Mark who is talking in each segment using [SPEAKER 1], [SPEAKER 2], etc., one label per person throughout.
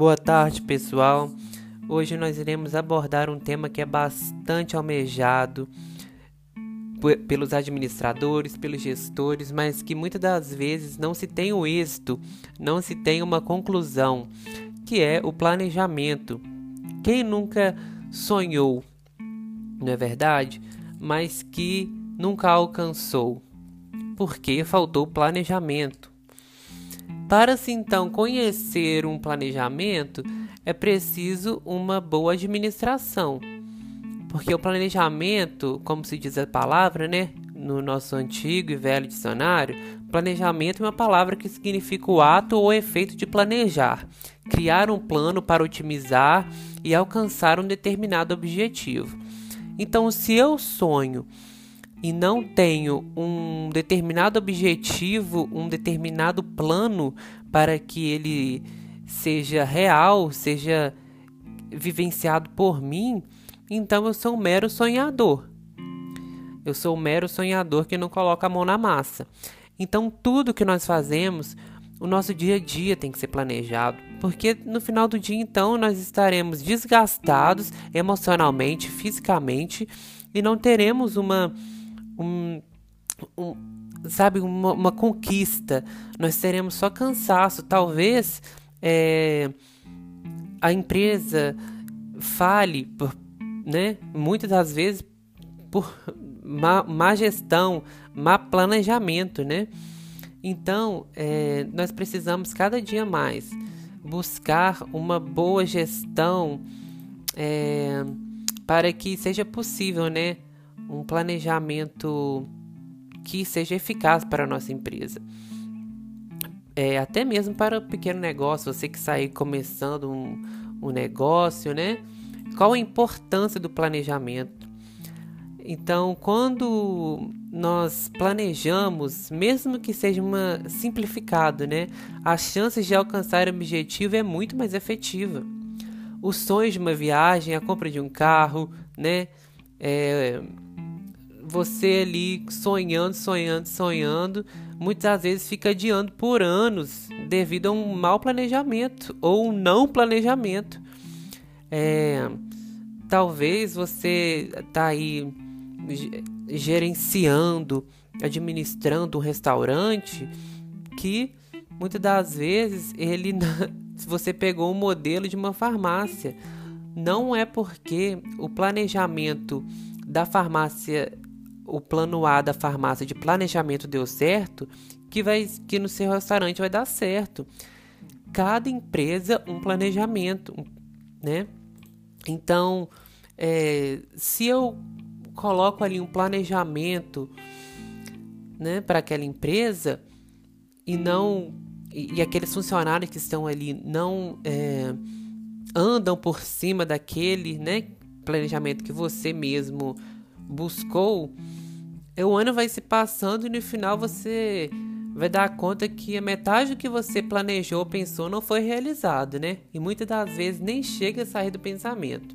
[SPEAKER 1] Boa tarde, pessoal. Hoje nós iremos abordar um tema que é bastante almejado pelos administradores, pelos gestores, mas que muitas das vezes não se tem o êxito, não se tem uma conclusão, que é o planejamento. Quem nunca sonhou, não é verdade? Mas que nunca alcançou, porque faltou planejamento. Para se então conhecer um planejamento, é preciso uma boa administração. Porque o planejamento, como se diz a palavra, né, no nosso antigo e velho dicionário, planejamento é uma palavra que significa o ato ou efeito de planejar, criar um plano para otimizar e alcançar um determinado objetivo. Então, se eu sonho e não tenho um determinado objetivo, um determinado plano para que ele seja real, seja vivenciado por mim, então eu sou um mero sonhador. Eu sou um mero sonhador que não coloca a mão na massa. Então tudo que nós fazemos, o nosso dia a dia tem que ser planejado, porque no final do dia então nós estaremos desgastados emocionalmente, fisicamente e não teremos uma um, um sabe, uma, uma, conquista. Nós teremos só cansaço. Talvez é, a empresa fale, por, né? Muitas das vezes por má, má gestão, má planejamento, né? Então, é, nós precisamos cada dia mais buscar uma boa gestão é, para que seja possível, né? Um planejamento que seja eficaz para a nossa empresa. É, até mesmo para o pequeno negócio, você que sai começando um, um negócio, né? Qual a importância do planejamento? Então, quando nós planejamos, mesmo que seja uma simplificado, né, as chances de alcançar o objetivo é muito mais efetiva. Os sonhos de uma viagem, a compra de um carro, né, é, você ali sonhando, sonhando, sonhando, muitas vezes fica adiando por anos devido a um mau planejamento ou um não planejamento. É, talvez você tá aí gerenciando, administrando um restaurante que muitas das vezes ele você pegou um modelo de uma farmácia. Não é porque o planejamento da farmácia o plano A da farmácia de planejamento deu certo, que vai que no seu restaurante vai dar certo. Cada empresa um planejamento, né? Então, é, se eu coloco ali um planejamento, né, para aquela empresa e não e, e, aqueles funcionários que estão ali não é, andam por cima daquele, né, planejamento que você mesmo buscou, o ano vai se passando e no final você vai dar conta que a metade do que você planejou, pensou, não foi realizado, né? E muitas das vezes nem chega a sair do pensamento.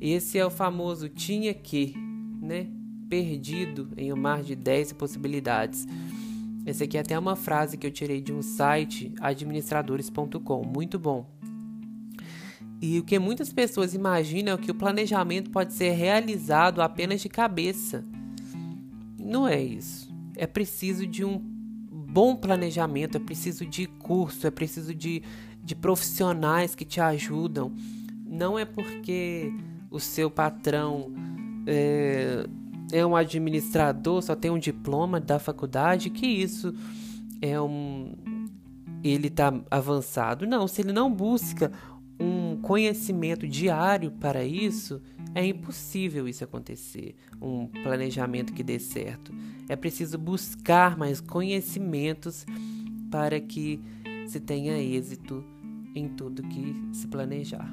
[SPEAKER 1] Esse é o famoso tinha que, né? Perdido em um mar de 10 possibilidades. Essa aqui é até uma frase que eu tirei de um site administradores.com, muito bom. E o que muitas pessoas imaginam é que o planejamento pode ser realizado apenas de cabeça não é isso. É preciso de um bom planejamento, é preciso de curso, é preciso de, de profissionais que te ajudam. Não é porque o seu patrão é, é um administrador, só tem um diploma da faculdade, que isso é um. Ele está avançado. Não, se ele não busca um conhecimento diário para isso, é impossível isso acontecer, um planejamento que dê certo. É preciso buscar mais conhecimentos para que se tenha êxito em tudo que se planejar.